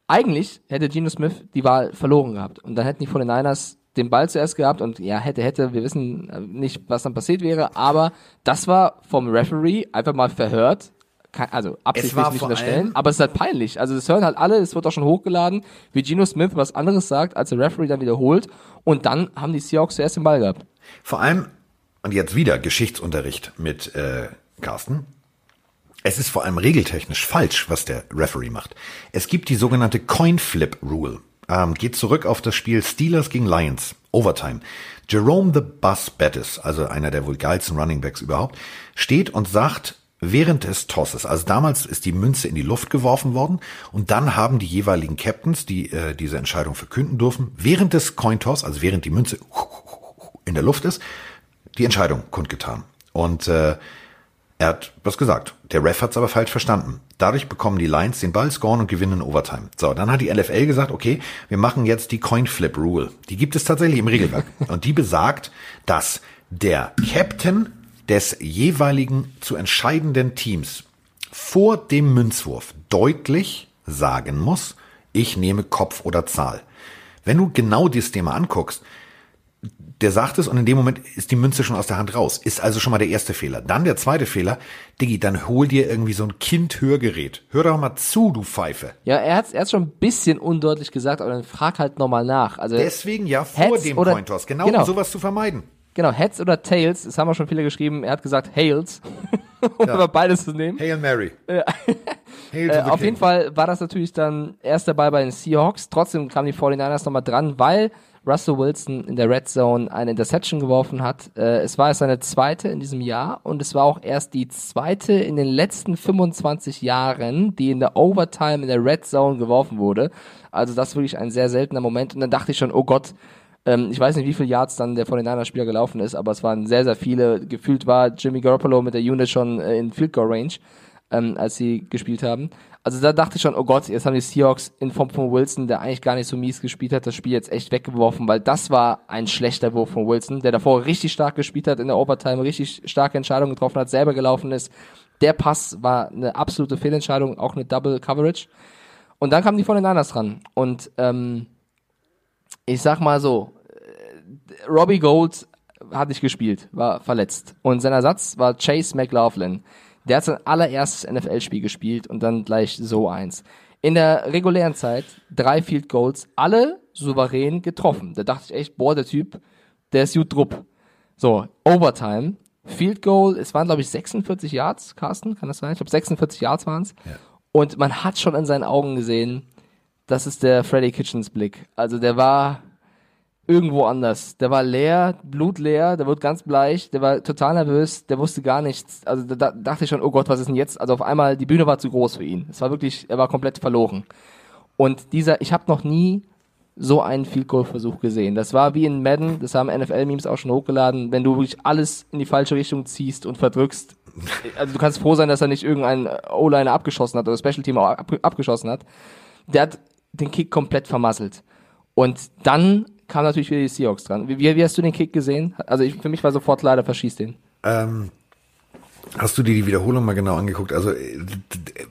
Eigentlich hätte Geno Smith die Wahl verloren gehabt. Und dann hätten die von den Niners den Ball zuerst gehabt und ja, hätte, hätte, wir wissen nicht, was dann passiert wäre, aber das war vom Referee einfach mal verhört, also absichtlich nicht unterstellen, aber es ist halt peinlich. Also das hören halt alle, es wird auch schon hochgeladen, wie Geno Smith was anderes sagt, als der Referee dann wiederholt und dann haben die Seahawks zuerst den Ball gehabt. Vor allem, und jetzt wieder Geschichtsunterricht mit äh, Carsten, es ist vor allem regeltechnisch falsch, was der Referee macht. Es gibt die sogenannte Coin Flip Rule. Ähm, geht zurück auf das Spiel Steelers gegen Lions, Overtime. Jerome the Bus Bettis, also einer der wohl geilsten Running Backs überhaupt, steht und sagt, während des Tosses. Also damals ist die Münze in die Luft geworfen worden und dann haben die jeweiligen Captains, die äh, diese Entscheidung verkünden durften, während des Cointoss, also während die Münze in der Luft ist, die Entscheidung kundgetan. Und äh, er hat was gesagt. Der Ref hat es aber falsch verstanden. Dadurch bekommen die Lions den Ball, scoren und gewinnen in Overtime. So, dann hat die LFL gesagt, okay, wir machen jetzt die Coin Flip Rule. Die gibt es tatsächlich im Regelwerk. [LAUGHS] Und die besagt, dass der Captain des jeweiligen zu entscheidenden Teams vor dem Münzwurf deutlich sagen muss, ich nehme Kopf oder Zahl. Wenn du genau dieses Thema anguckst, der sagt es und in dem Moment ist die Münze schon aus der Hand raus. Ist also schon mal der erste Fehler. Dann der zweite Fehler, Diggi, dann hol dir irgendwie so ein Kind-Hörgerät. Hör doch mal zu, du Pfeife. Ja, er hat es schon ein bisschen undeutlich gesagt, aber dann frag halt nochmal nach. Also Deswegen ja vor dem Pointers, genau, genau, um sowas zu vermeiden. Genau, Heads oder Tails, das haben wir schon viele geschrieben. Er hat gesagt Hails, [LAUGHS] um ja. aber beides zu nehmen. Hail Mary. Hail [LAUGHS] äh, auf jeden Fall war das natürlich dann erster Ball bei den Seahawks. Trotzdem kamen die 49ers nochmal dran, weil Russell Wilson in der Red Zone eine Interception geworfen hat. Äh, es war erst seine zweite in diesem Jahr und es war auch erst die zweite in den letzten 25 Jahren, die in der Overtime in der Red Zone geworfen wurde. Also das ist wirklich ein sehr seltener Moment und dann dachte ich schon, oh Gott, Ähm, ich weiß nicht, wie viele Yards dann der 49er-Spieler gelaufen ist, aber es waren sehr, sehr viele. Gefühlt war Jimmy Garoppolo mit der Unit schon äh, in Field Goal Range, ähm, als sie gespielt haben. Also da dachte ich schon, oh Gott, jetzt haben die Seahawks in Form von Wilson, der eigentlich gar nicht so mies gespielt hat, das Spiel jetzt echt weggeworfen, weil das war ein schlechter Wurf von Wilson, der davor richtig stark gespielt hat in der Overtime, richtig starke Entscheidungen getroffen hat, selber gelaufen ist. Der Pass war eine absolute Fehlentscheidung, auch eine Double Coverage. Und dann kamen die von den Niners dran. Und ähm, ich sag mal so, äh, Robbie Gold hat nicht gespielt, war verletzt. Und sein Ersatz war Chase McLaughlin. Der hat sein allererstes NFL-Spiel gespielt und dann gleich so eins. In der regulären Zeit drei Field Goals, alle souverän getroffen. Da dachte ich echt, boah, der Typ, der ist gut drupp. So, Overtime, Field Goal, es waren glaube ich 46 Yards, Carsten, kann das sein? Ich glaube 46 Yards waren es. Ja. Und man hat schon in seinen Augen gesehen, das ist der Freddy Kitchens Blick. Also der war irgendwo anders. Der war leer, blutleer, der wurde ganz bleich, der war total nervös, der wusste gar nichts. Also da, da dachte ich schon, oh Gott, was ist denn jetzt? Also auf einmal, die Bühne war zu groß für ihn. Es war wirklich, er war komplett verloren. Und dieser, ich habe noch nie so einen Field Goal Versuch gesehen. Das war wie in Madden, das haben NFL Memes auch schon hochgeladen, wenn du wirklich alles in die falsche Richtung ziehst und verdrückst. Also du kannst froh sein, dass er nicht irgendein O-Liner abgeschossen hat oder Special Team auch ab, abgeschossen hat. Der hat den Kick komplett vermasselt. Und dann kam natürlich wieder die Seahawks dran. Wie, wie hast du den Kick gesehen? Also ich, für mich war sofort leider verschießt den. Ähm, hast du dir die Wiederholung mal genau angeguckt? Also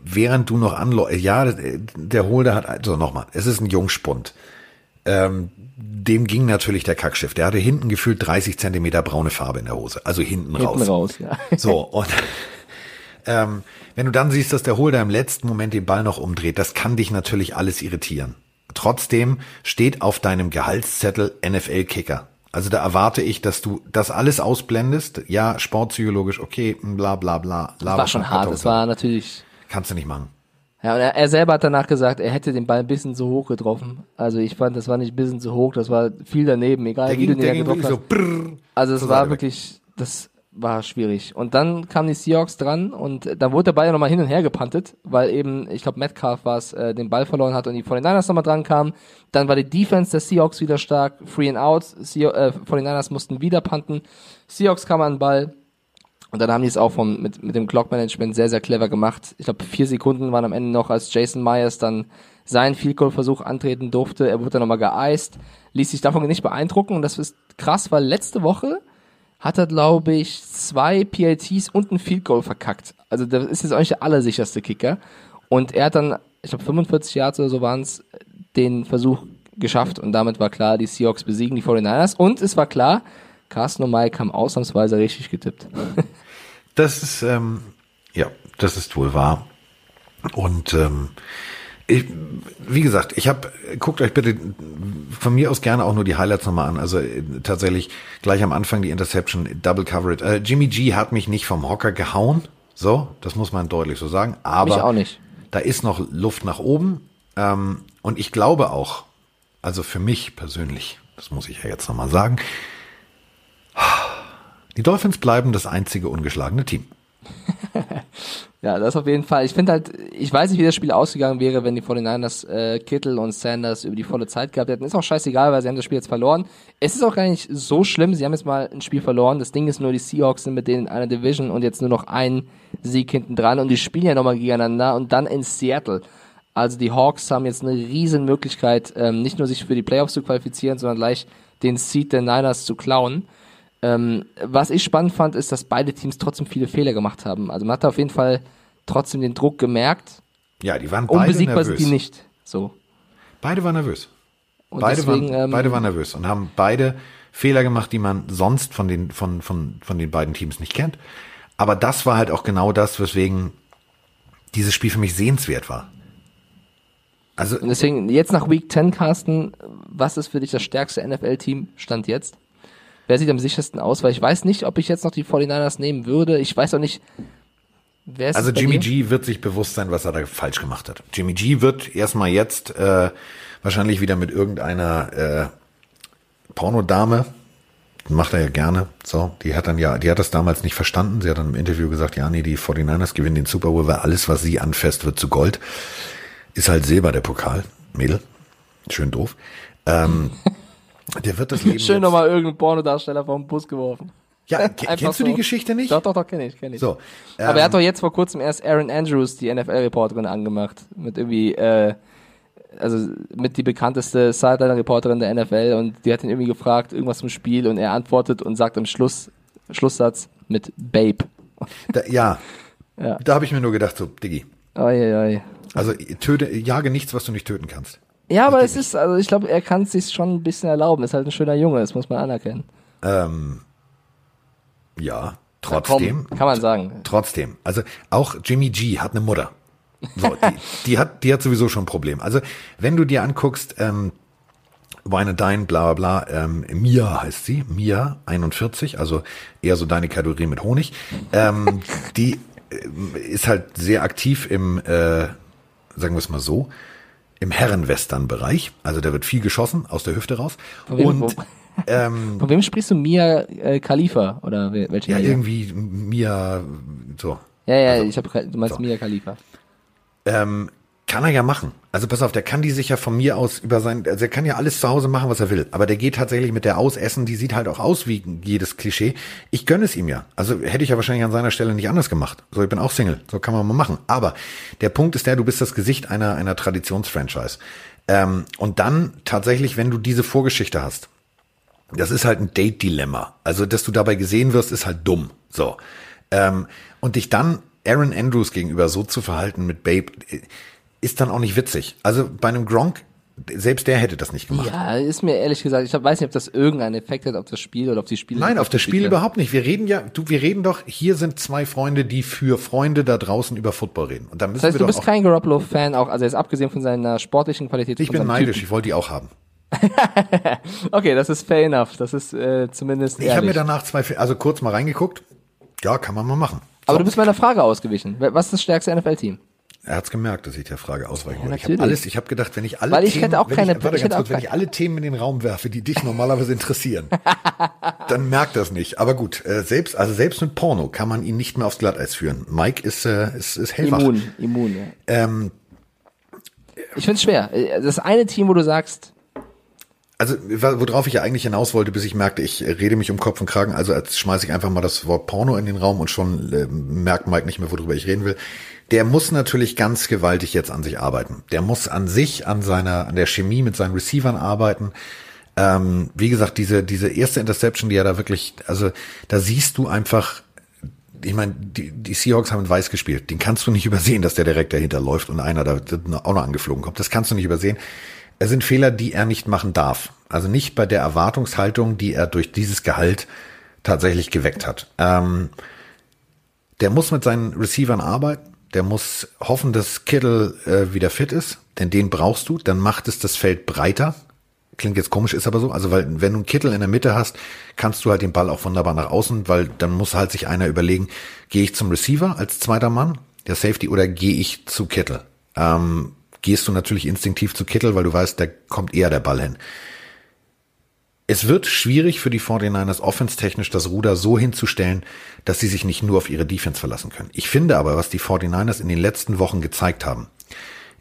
während du noch anläufst, ja, der Holder hat, also nochmal, es ist ein Jungspund. Ähm, dem ging natürlich der Kackschiff. Der hatte hinten gefühlt 30 Zentimeter braune Farbe in der Hose. Also hinten, hinten raus. raus ja. So, und [LAUGHS] ähm, wenn du dann siehst, dass der Holder im letzten Moment den Ball noch umdreht, das kann dich natürlich alles irritieren. Trotzdem steht auf deinem Gehaltszettel NFL-Kicker. Also da erwarte ich, dass du das alles ausblendest. Ja, sportpsychologisch, okay, bla bla bla. Das war schon hart, das war natürlich. Kannst du nicht machen. Ja, und er, er, selber hat danach gesagt, er hätte den Ball ein bisschen zu hoch getroffen. Also ich fand, das war nicht ein bisschen zu hoch, das war viel daneben, egal der wie ging, du den getroffen hast. So brrr, also es war wirklich, das war schwierig. Und dann kamen die Seahawks dran und dann wurde der Ball ja nochmal hin und her gepantet, weil eben, ich glaube, Metcalf war es, äh, den Ball verloren hat und die 49ers nochmal dran kamen. Dann war die Defense der Seahawks wieder stark, free and out, Sie äh, 49ers mussten wieder panten. Seahawks kamen an den Ball und dann haben die es auch vom, mit, mit dem Clock-Management sehr, sehr clever gemacht. Ich glaube, vier Sekunden waren am Ende noch, als Jason Myers dann seinen Field Goal Versuch antreten durfte. Er wurde dann nochmal geeist, ließ sich davon nicht beeindrucken und das ist krass, weil letzte Woche hat er, glaube ich, zwei PLTs und ein Field Goal verkackt. Also das ist jetzt nicht der allersicherste Kicker. Und er hat dann, ich glaube 45 Yards oder so waren es, den Versuch geschafft und damit war klar, die Seahawks besiegen die 49ers und es war klar, Carsten und Mike haben ausnahmsweise richtig getippt. das ist, ähm, ja, das ist wohl wahr. Und ähm, ich, wie gesagt, ich habe, guckt euch bitte von mir aus gerne auch nur die Highlights nochmal an. Also äh, tatsächlich gleich am Anfang die Interception, Double Coverage. Äh, Jimmy G hat mich nicht vom Hocker gehauen. So, das muss man deutlich so sagen. Aber mich auch nicht. da ist noch Luft nach oben. Ähm, und ich glaube auch, also für mich persönlich, das muss ich ja jetzt nochmal sagen, die Dolphins bleiben das einzige ungeschlagene Team. [LAUGHS] [LAUGHS] Ja, das auf jeden Fall. Ich finde halt, ich weiß nicht, wie das Spiel ausgegangen wäre, wenn die 49ers äh, Kittel und Sanders über die volle Zeit gehabt hätten. Ist auch scheißegal, weil sie haben das Spiel jetzt verloren. Es ist auch gar nicht so schlimm. Sie haben jetzt mal ein Spiel verloren. Das Ding ist nur, die Seahawks sind mit denen in einer Division und jetzt nur noch ein Sieg hinten dran und die spielen ja nochmal gegeneinander und dann in Seattle. Also die Hawks haben jetzt eine riesen Möglichkeit, ähm, nicht nur sich für die Playoffs zu qualifizieren, sondern gleich den Seed der Niners zu klauen. Ähm, was ich spannend fand, ist, dass beide Teams trotzdem viele Fehler gemacht haben. Also man hat auf jeden Fall trotzdem den Druck gemerkt. Ja, die waren beide Unbesiegbar nervös. sind die nicht. So. Beide waren nervös. Und beide, deswegen, waren, ähm, beide waren nervös und haben beide Fehler gemacht, die man sonst von den, von, von, von den beiden Teams nicht kennt. Aber das war halt auch genau das, weswegen dieses Spiel für mich sehenswert war. Also und deswegen jetzt nach Week 10, Carsten, was ist für dich das stärkste NFL-Team Stand jetzt? Wer sieht am sichersten aus? Weil ich weiß nicht, ob ich jetzt noch die 49ers nehmen würde. Ich weiß auch nicht, wer ist Also Jimmy dir? G wird sich bewusst sein, was er da falsch gemacht hat. Jimmy G wird erstmal jetzt äh, wahrscheinlich wieder mit irgendeiner äh, Pornodame macht er ja gerne. So, die hat dann ja, die hat das damals nicht verstanden. Sie hat dann im Interview gesagt, ja, nee, die 49ers gewinnen den Super Bowl, weil alles, was sie anfasst, wird zu Gold. Ist halt Silber der Pokal, Mädel. Schön doof. Ähm, [LAUGHS] Der wird das Leben Schön nochmal irgendeinen Pornodarsteller vom Bus geworfen. Ja, [LAUGHS] kennst so. du die Geschichte nicht? Doch, doch, doch, kenne ich, kenne ich. So, ähm, Aber er hat ähm, doch jetzt vor kurzem erst Aaron Andrews, die NFL-Reporterin, angemacht. Mit irgendwie, äh, also mit die bekannteste Sideline-Reporterin der NFL und die hat ihn irgendwie gefragt, irgendwas zum Spiel und er antwortet und sagt am Schluss, Schlusssatz mit Babe. [LAUGHS] Da, ja. ja. Da habe ich mir nur gedacht, so, Diggi. Oi, oi. Also töte, jage nichts, was du nicht töten kannst. Ja, aber es ist, also ich glaube, er kann es sich schon ein bisschen erlauben. Ist halt ein schöner Junge, das muss man anerkennen. Ähm, ja, trotzdem. Komm, kann man sagen. Trotzdem. Also auch Jimmy G hat eine Mutter. So, die, [LAUGHS] die, hat, die hat sowieso schon ein Problem. Also wenn du dir anguckst, ähm, Wine Dine, bla bla bla, ähm, Mia heißt sie, Mia 41, also eher so deine Kategorie mit Honig. Ähm, [LAUGHS] die äh, ist halt sehr aktiv im, äh, sagen wir es mal so, im Herrenwestern-Bereich. Also da wird viel geschossen aus der Hüfte raus. Und [LAUGHS] ähm, Von wem sprichst du? Mia äh, Khalifa oder welche? Ja, Mia? irgendwie Mia so. Ja, ja, also, ich habe du meinst so. Mia Khalifa. Ähm, kann er ja machen. Also pass auf, der kann die sich ja von mir aus über sein, also er kann ja alles zu Hause machen, was er will. Aber der geht tatsächlich mit der ausessen, die sieht halt auch aus wie jedes Klischee. Ich gönne es ihm ja. Also hätte ich ja wahrscheinlich an seiner Stelle nicht anders gemacht. So, ich bin auch Single. So kann man mal machen. Aber der Punkt ist der, du bist das Gesicht einer, einer Traditionsfranchise. Ähm, und dann tatsächlich, wenn du diese Vorgeschichte hast, das ist halt ein Date-Dilemma. Also, dass du dabei gesehen wirst, ist halt dumm. So. Ähm, und dich dann Aaron Andrews gegenüber so zu verhalten mit Babe, ist dann auch nicht witzig. Also bei einem Gronk, selbst der hätte das nicht gemacht. Ja, ist mir ehrlich gesagt, ich weiß nicht, ob das irgendeinen Effekt hat auf das Spiel oder auf die Spiele. Nein, auf das Spiel überhaupt nicht. Wir reden ja, du, wir reden doch, hier sind zwei Freunde, die für Freunde da draußen über Football reden. Und da müssen das heißt, wir du bist kein Garoppolo-Fan, auch, also jetzt abgesehen von seiner sportlichen Qualität. Ich bin neidisch, Typen. ich wollte die auch haben. [LAUGHS] okay, das ist fair enough. Das ist äh, zumindest. Ich habe mir danach zwei, also kurz mal reingeguckt. Ja, kann man mal machen. Aber du bist meiner Frage ausgewichen. Was ist das stärkste NFL-Team? Er hat's gemerkt, dass ich der Frage ausweichen wollte. Ja, ich habe alles, ich habe gedacht, wenn ich alle Weil ich Themen, hätte auch keine, ich, warte ich ganz kurz, wenn ich alle Themen in den Raum werfe, die dich [LAUGHS] normalerweise interessieren, [LAUGHS] dann merkt das nicht. Aber gut, äh, selbst also selbst mit Porno kann man ihn nicht mehr aufs Glatteis führen. Mike ist äh, ist, ist hellwach. Immun, immun. Ja. Ähm, ich find's schwer. Das eine Team, wo du sagst, also, worauf ich ja eigentlich hinaus wollte, bis ich merkte, ich rede mich um Kopf und Kragen, also als schmeiße ich einfach mal das Wort Porno in den Raum und schon äh, merkt Mike nicht mehr, worüber ich reden will. Der muss natürlich ganz gewaltig jetzt an sich arbeiten. Der muss an sich, an seiner, an der Chemie mit seinen Receivern arbeiten. Ähm, wie gesagt, diese, diese erste Interception, die er da wirklich, also da siehst du einfach, ich meine, die, die Seahawks haben in Weiß gespielt. Den kannst du nicht übersehen, dass der direkt dahinter läuft und einer da auch noch angeflogen kommt. Das kannst du nicht übersehen. Es sind Fehler, die er nicht machen darf. Also nicht bei der Erwartungshaltung, die er durch dieses Gehalt tatsächlich geweckt hat. Ähm, der muss mit seinen Receivern arbeiten. Der muss hoffen, dass Kittle äh, wieder fit ist, denn den brauchst du. Dann macht es das Feld breiter. Klingt jetzt komisch, ist aber so. Also, weil wenn du einen Kittel in der Mitte hast, kannst du halt den Ball auch wunderbar nach außen, weil dann muss halt sich einer überlegen, gehe ich zum Receiver als zweiter Mann, der Safety, oder gehe ich zu Kittel? Ähm, gehst du natürlich instinktiv zu Kittel, weil du weißt, da kommt eher der Ball hin. Es wird schwierig für die 49ers offense-technisch das Ruder so hinzustellen, dass sie sich nicht nur auf ihre Defense verlassen können. Ich finde aber, was die 49ers in den letzten Wochen gezeigt haben,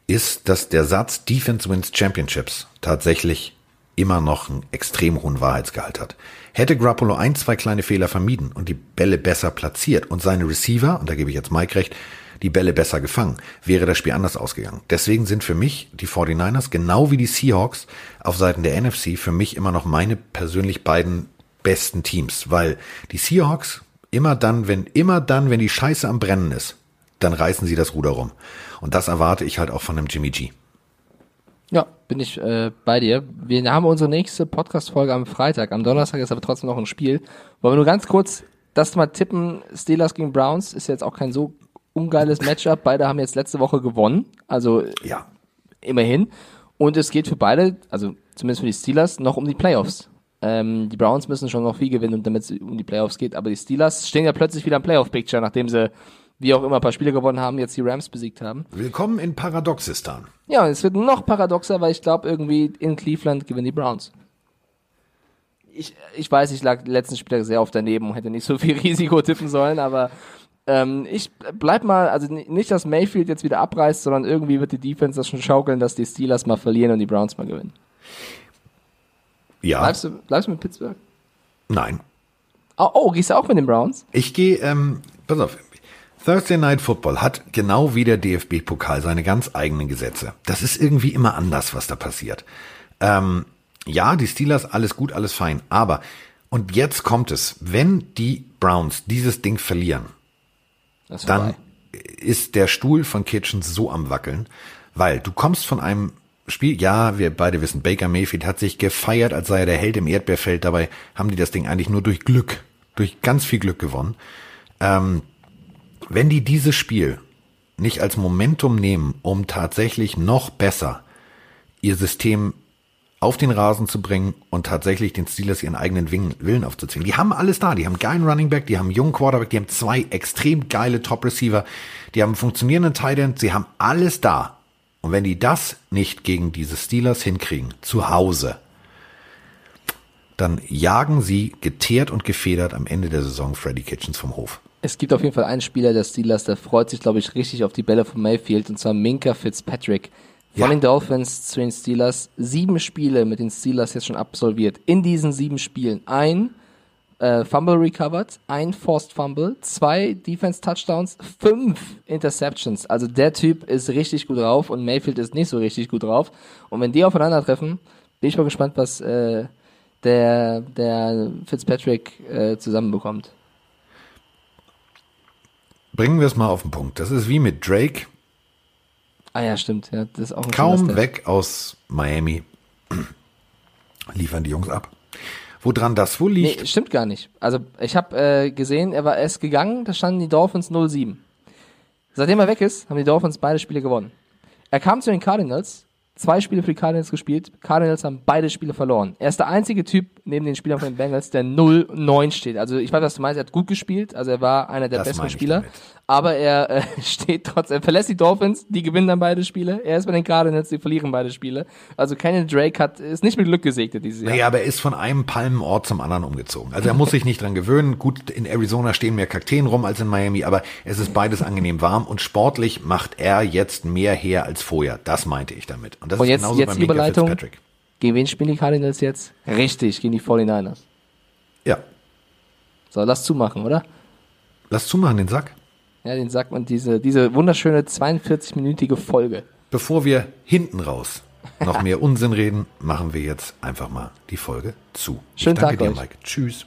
ist, dass der Satz Defense wins Championships tatsächlich immer noch einen extrem hohen Wahrheitsgehalt hat. Hätte Grappolo ein, zwei kleine Fehler vermieden und die Bälle besser platziert und seine Receiver, und da gebe ich jetzt Mike recht, die Bälle besser gefangen, wäre das Spiel anders ausgegangen. Deswegen sind für mich die 49ers, genau wie die Seahawks, auf Seiten der NFC für mich immer noch meine persönlich beiden besten Teams, weil die Seahawks immer dann, wenn, immer dann, wenn die Scheiße am Brennen ist, dann reißen sie das Ruder rum. Und das erwarte ich halt auch von einem Jimmy G. Ja, bin ich äh, bei dir. Wir haben unsere nächste Podcast-Folge am Freitag. Am Donnerstag ist aber trotzdem noch ein Spiel. Wollen wir nur ganz kurz das mal tippen. Steelers gegen Browns ist jetzt auch kein so ungeiles Matchup. Beide haben jetzt letzte Woche gewonnen. Also ja. immerhin. Und es geht für beide, also zumindest für die Steelers, noch um die Playoffs. Ähm, die Browns müssen schon noch viel gewinnen, damit es um die Playoffs geht. Aber die Steelers stehen ja plötzlich wieder im Playoff-Picture, nachdem sie, wie auch immer, ein paar Spiele gewonnen haben, jetzt die Rams besiegt haben. Willkommen in Paradoxistan. Ja, und es wird noch paradoxer, weil ich glaube, irgendwie in Cleveland gewinnen die Browns. Ich, ich weiß, ich lag letzten Spieler sehr oft daneben und hätte nicht so viel [LAUGHS] Risiko tippen sollen, aber ähm, ich bleib mal, also nicht, dass Mayfield jetzt wieder abreißt, sondern irgendwie wird die Defense das schon schaukeln, dass die Steelers mal verlieren und die Browns mal gewinnen. Ja. Bleibst du, bleibst du mit Pittsburgh? Nein. Oh, oh, gehst du auch mit den Browns? Ich gehe, ähm, pass auf. Thursday Night Football hat genau wie der DFB-Pokal seine ganz eigenen Gesetze. Das ist irgendwie immer anders, was da passiert. Ähm, ja, die Steelers, alles gut, alles fein. Aber, und jetzt kommt es, wenn die Browns dieses Ding verlieren, dann ist der Stuhl von Kitchens so am Wackeln, weil du kommst von einem Spiel, ja, wir beide wissen, Baker Mayfield hat sich gefeiert, als sei er der Held im Erdbeerfeld. Dabei haben die das Ding eigentlich nur durch Glück, durch ganz viel Glück gewonnen. Ähm, wenn die dieses Spiel nicht als Momentum nehmen, um tatsächlich noch besser ihr System auf den Rasen zu bringen und tatsächlich den Steelers ihren eigenen Willen aufzuzwingen. Die haben alles da. Die haben geilen Running Back, die haben einen jungen Quarterback, die haben zwei extrem geile Top Receiver, die haben einen funktionierenden Tight End, sie haben alles da. Und wenn die das nicht gegen diese Steelers hinkriegen, zu Hause, dann jagen sie geteert und gefedert am Ende der Saison Freddy Kitchens vom Hof. Es gibt auf jeden Fall einen Spieler der Steelers, der freut sich, glaube ich, richtig auf die Bälle von Mayfield, und zwar Minka Fitzpatrick. Von ja. den Dolphins zu den Steelers. Sieben Spiele mit den Steelers jetzt schon absolviert. In diesen sieben Spielen ein äh, Fumble recovered, ein Forced Fumble, zwei Defense Touchdowns, fünf Interceptions. Also der Typ ist richtig gut drauf und Mayfield ist nicht so richtig gut drauf. Und wenn die aufeinandertreffen, bin ich mal gespannt, was äh, der, der Fitzpatrick äh, zusammenbekommt. Bringen wir es mal auf den Punkt. Das ist wie mit Drake. Ah ja, stimmt. Ja, das ist auch ein Kaum weg aus Miami liefern die Jungs ab. Woran das wohl liegt? Nee, stimmt gar nicht. Also ich habe äh, gesehen, er war erst gegangen, da standen die Dolphins 0-7. Seitdem er weg ist, haben die Dolphins beide Spiele gewonnen. Er kam zu den Cardinals, zwei Spiele für die Cardinals gespielt. Cardinals haben beide Spiele verloren. Er ist der einzige Typ neben den Spielern von den Bengals, der 0-9 steht. Also ich weiß, was du meinst, er hat gut gespielt, also er war einer der das besten Spieler. Aber er äh, [LAUGHS] steht trotzdem, er verlässt die Dolphins, die gewinnen dann beide Spiele. Er ist bei den Cardinals, die verlieren beide Spiele. Also Kenyon Drake hat, ist nicht mit Glück gesegnet dieses Jahr. Naja, aber er ist von einem Palmenort zum anderen umgezogen. Also er muss sich nicht dran gewöhnen. Gut, in Arizona stehen mehr Kakteen rum als in Miami, aber es ist beides angenehm warm und sportlich macht er jetzt mehr her als vorher. Das meinte ich damit. Und das und ist jetzt, genauso jetzt bei die Überleitung. Gegen wen spielen die Cardinals jetzt? Richtig, gegen die 49ers. Ja. So, lass zumachen, oder? Lass zumachen, den Sack. Ja, den Sack und diese, diese wunderschöne 42-minütige Folge. Bevor wir hinten raus noch mehr Unsinn reden, machen wir jetzt einfach mal die Folge zu. Schönen Tag dir, euch. Mike. Tschüss.